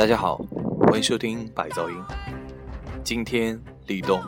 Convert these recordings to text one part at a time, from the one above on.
大家好，欢迎收听白噪音。今天立冬。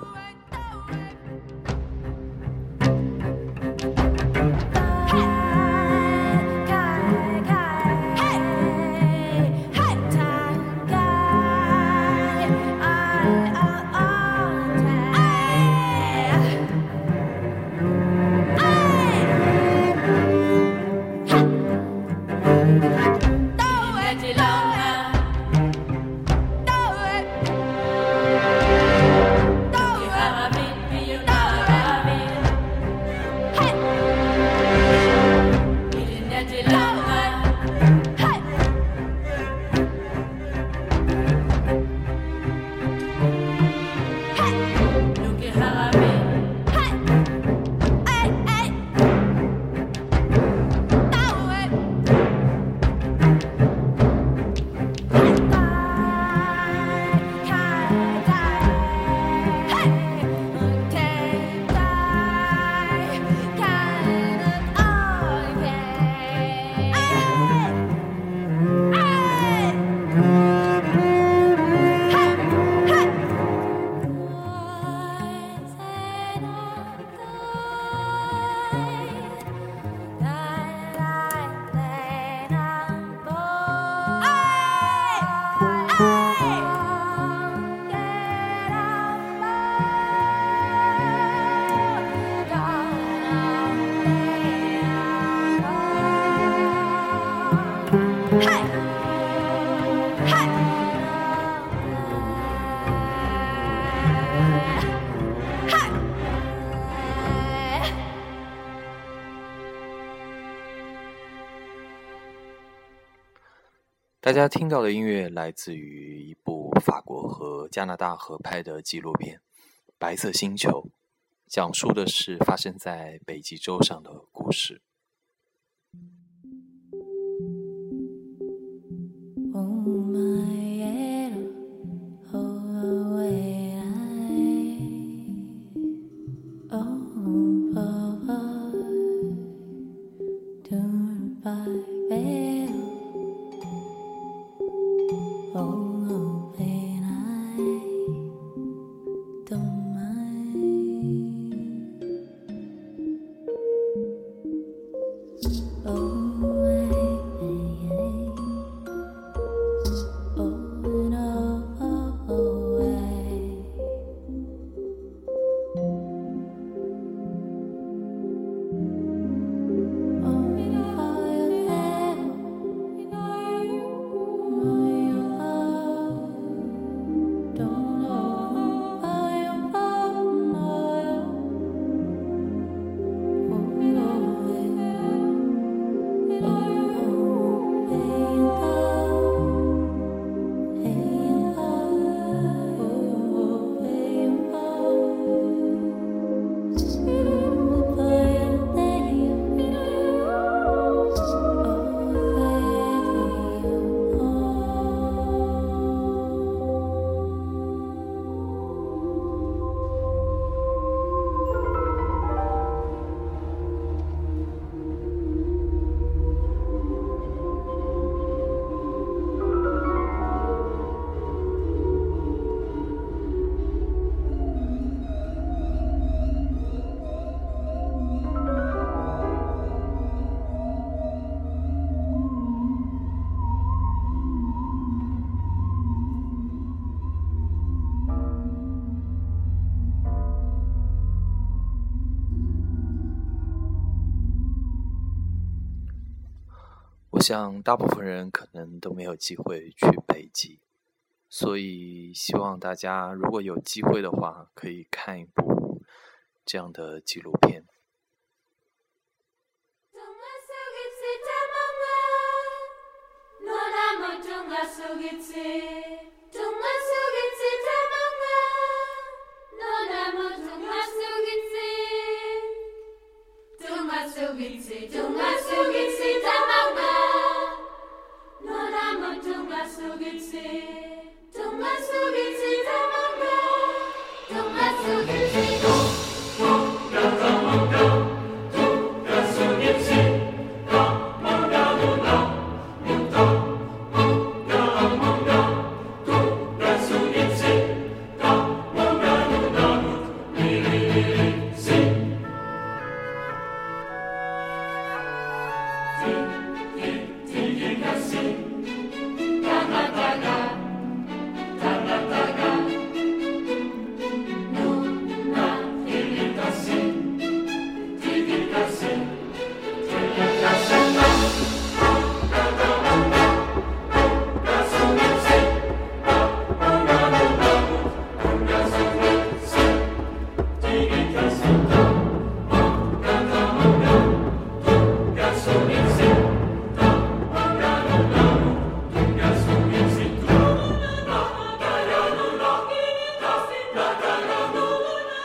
大家听到的音乐来自于一部法国和加拿大合拍的纪录片《白色星球》，讲述的是发生在北极洲上的故事。我像大部分人可能都没有机会去北极，所以希望大家如果有机会的话，可以看一部这样的纪录片。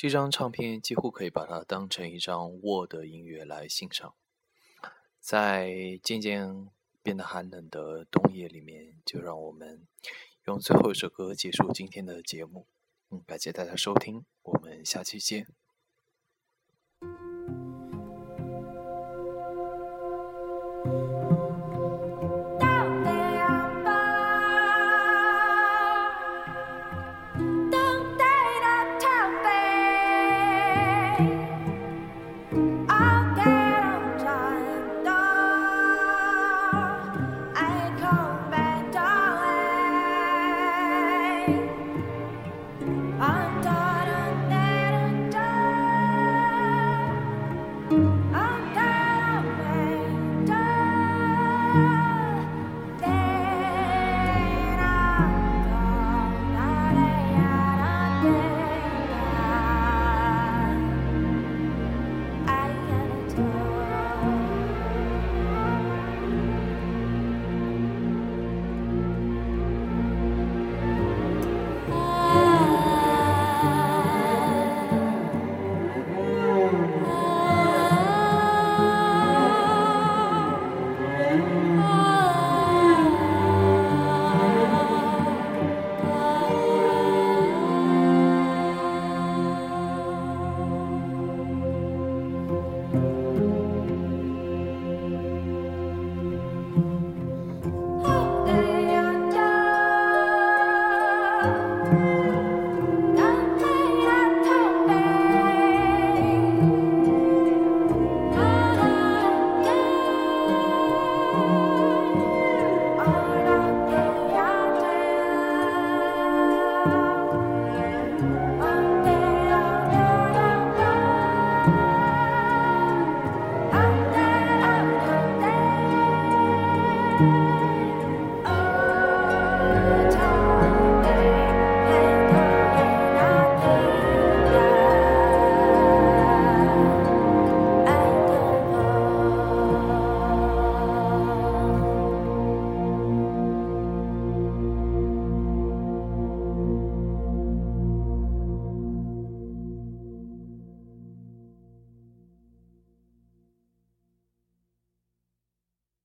这张唱片几乎可以把它当成一张 Word 音乐来欣赏。在渐渐变得寒冷的冬夜里面，就让我们用最后一首歌结束今天的节目。嗯，感谢大家收听，我们下期见。